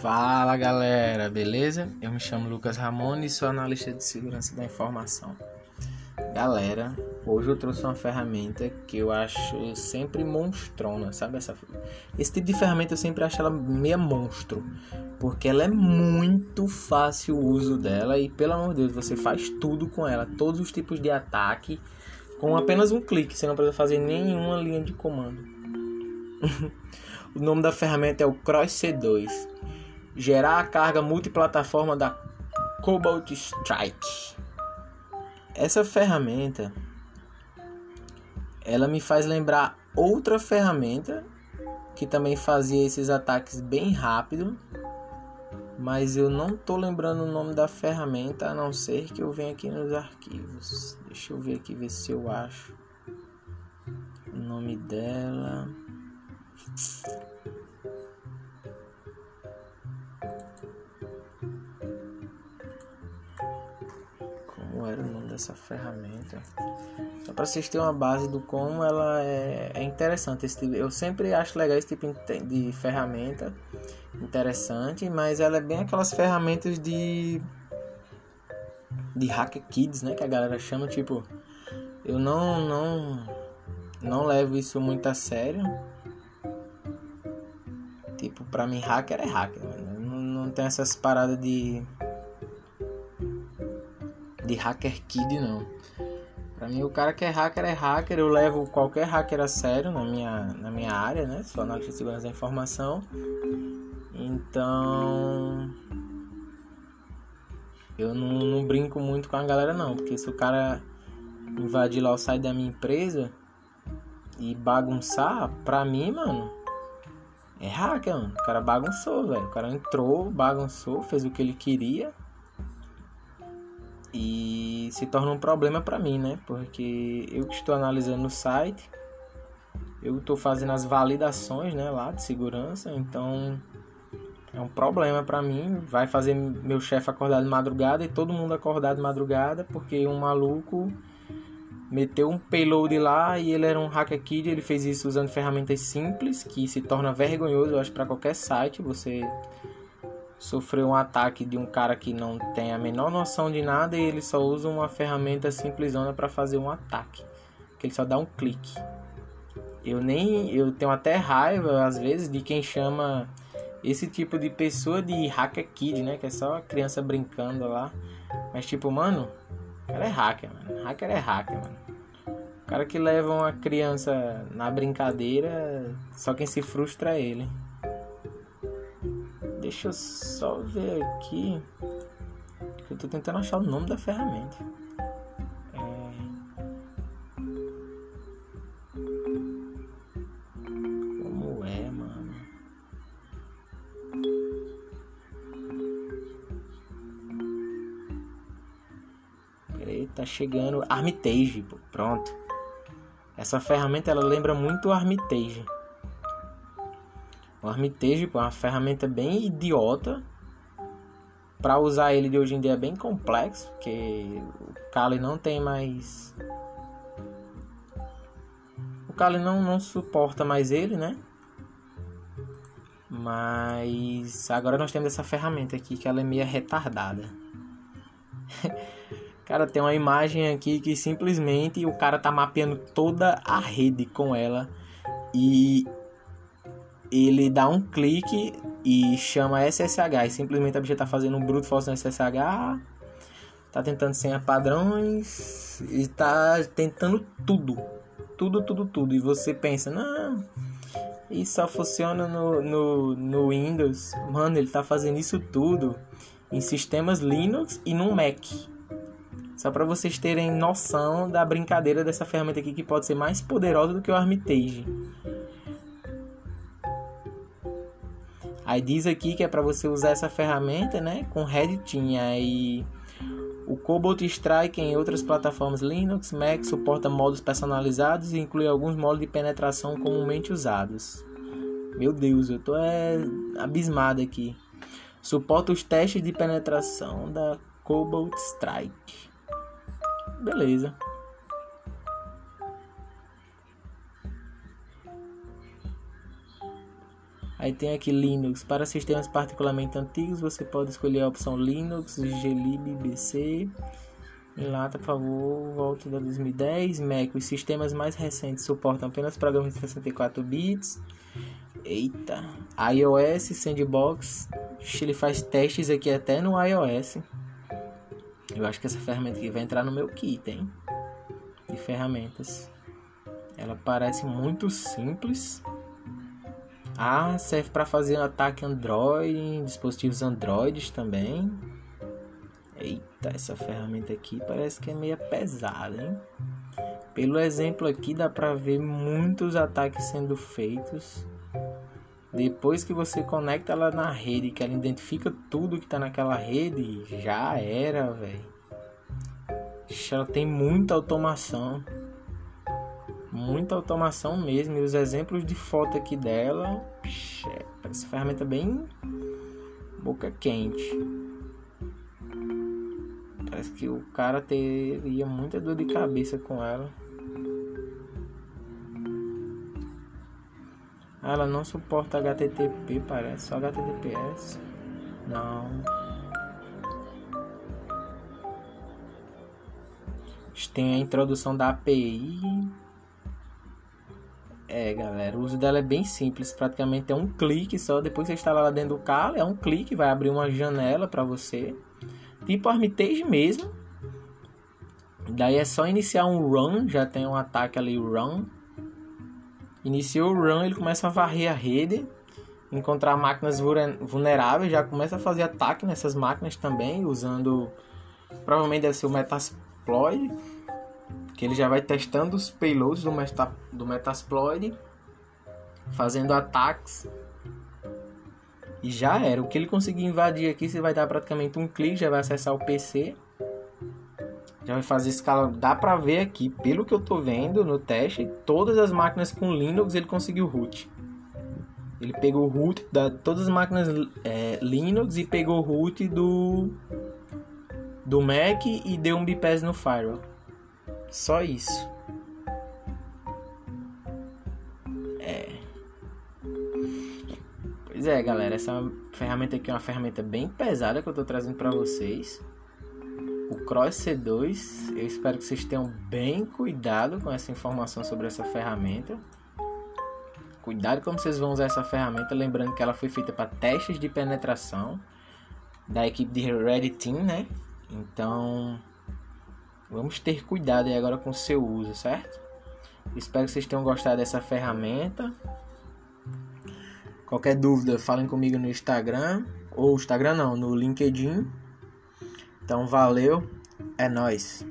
Fala galera, beleza? Eu me chamo Lucas Ramone e sou analista de segurança da informação. Galera, hoje eu trouxe uma ferramenta que eu acho sempre monstrona, sabe essa? Esse tipo de ferramenta eu sempre acho ela meia monstro, porque ela é muito fácil o uso dela e pelo amor de Deus, você faz tudo com ela, todos os tipos de ataque com apenas um clique, você não precisa fazer nenhuma linha de comando. o nome da ferramenta é o Cross C2 gerar a carga multiplataforma da Cobalt Strike. Essa ferramenta ela me faz lembrar outra ferramenta que também fazia esses ataques bem rápido, mas eu não tô lembrando o nome da ferramenta a não ser que eu venha aqui nos arquivos. Deixa eu ver aqui ver se eu acho o nome dela. Era o nome dessa ferramenta. Só para vocês terem uma base do como ela é, é interessante. Esse tipo, eu sempre acho legal esse tipo de ferramenta interessante, mas ela é bem aquelas ferramentas de de hacker kids, né, que a galera chama, tipo, eu não não não levo isso muito a sério. Tipo, pra mim hacker é hacker, mano. Não, não tem essas paradas de de hacker kid não. Pra mim o cara que é hacker é hacker, eu levo qualquer hacker a sério na minha, na minha área, né? Sou analista de segurança da informação. Então eu não, não, brinco muito com a galera não, porque se o cara invadir lá o site da minha empresa e bagunçar, pra mim, mano, é hacker, mano. O cara bagunçou, velho. O cara entrou, bagunçou, fez o que ele queria e se torna um problema para mim, né? Porque eu que estou analisando o site, eu estou fazendo as validações, né, lá de segurança, então é um problema para mim, vai fazer meu chefe acordar de madrugada e todo mundo acordar de madrugada porque um maluco meteu um payload lá e ele era um hacker kid, ele fez isso usando ferramentas simples que se torna vergonhoso, eu acho para qualquer site, você sofreu um ataque de um cara que não tem a menor noção de nada e ele só usa uma ferramenta simplesona para fazer um ataque, que ele só dá um clique. Eu nem eu tenho até raiva às vezes de quem chama esse tipo de pessoa de hacker kid, né, que é só criança brincando lá. Mas tipo, mano, o cara é hacker, mano. Hacker é hacker, mano. O cara que leva uma criança na brincadeira, só quem se frustra é ele. Deixa eu só ver aqui. Eu tô tentando achar o nome da ferramenta. É... Como é, mano? Tá chegando. Armitage. Pronto. Essa ferramenta ela lembra muito Armitage. O Armitage é uma ferramenta bem idiota. Para usar ele de hoje em dia é bem complexo, porque o Kali não tem mais. O Kali não, não suporta mais ele, né? Mas agora nós temos essa ferramenta aqui que ela é meio retardada. cara, tem uma imagem aqui que simplesmente o cara tá mapeando toda a rede com ela e ele dá um clique e chama SSH e simplesmente a bicha tá fazendo um brute force no SSH, tá tentando senha padrões e tá tentando tudo, tudo, tudo, tudo. E você pensa, não, isso só funciona no, no, no Windows. Mano, ele tá fazendo isso tudo em sistemas Linux e no Mac. Só para vocês terem noção da brincadeira dessa ferramenta aqui que pode ser mais poderosa do que o Armitage. Aí diz aqui que é para você usar essa ferramenta, né, com Red Team. Aí o Cobalt Strike em outras plataformas Linux, Mac suporta modos personalizados e inclui alguns modos de penetração comumente usados. Meu Deus, eu tô é, abismado aqui. Suporta os testes de penetração da Cobalt Strike. Beleza. Aí tem aqui Linux. Para sistemas particularmente antigos, você pode escolher a opção Linux, glib, BC. Em lata, por favor, volte da 2010. Mac, os sistemas mais recentes suportam apenas programas de 64 bits. Eita. iOS, Sandbox. Ele faz testes aqui até no iOS. Eu acho que essa ferramenta aqui vai entrar no meu kit, hein? De ferramentas. Ela parece muito simples. Ah, serve para fazer um ataque Android, em dispositivos Androids também. Eita, essa ferramenta aqui parece que é meio pesada, hein? Pelo exemplo aqui dá para ver muitos ataques sendo feitos. Depois que você conecta ela na rede, que ela identifica tudo que está naquela rede, já era, velho. Ela tem muita automação muita automação mesmo. E os exemplos de foto aqui dela, é, parece ferramenta bem boca quente. Parece que o cara teria muita dor de cabeça com ela. Ela não suporta HTTP, parece, só HTTPS. Não. Tem a introdução da API. É, galera, o uso dela é bem simples, praticamente é um clique só. Depois você instala ela dentro do carro, é um clique, vai abrir uma janela para você, tipo Armitage mesmo. Daí é só iniciar um run, já tem um ataque ali, run. Iniciou o run, ele começa a varrer a rede, encontrar máquinas vulneráveis, já começa a fazer ataque nessas máquinas também, usando provavelmente deve ser o Metasploit que ele já vai testando os payloads do, meta, do Metasploit, fazendo ataques. E já era. O que ele conseguir invadir aqui, você vai dar praticamente um clique, já vai acessar o PC. Já vai fazer escala. Dá pra ver aqui, pelo que eu tô vendo no teste, todas as máquinas com Linux ele conseguiu root. Ele pegou o root da todas as máquinas é, Linux e pegou o root do do Mac e deu um bypass no firewall. Só isso. É. Pois é, galera, essa ferramenta aqui é uma ferramenta bem pesada que eu tô trazendo para vocês. O Cross C2, eu espero que vocês tenham bem cuidado com essa informação sobre essa ferramenta. Cuidado como vocês vão usar essa ferramenta, lembrando que ela foi feita para testes de penetração da equipe de Red Team, né? Então, Vamos ter cuidado aí agora com o seu uso, certo? Espero que vocês tenham gostado dessa ferramenta. Qualquer dúvida, falem comigo no Instagram. Ou Instagram não, no LinkedIn. Então valeu, é nós.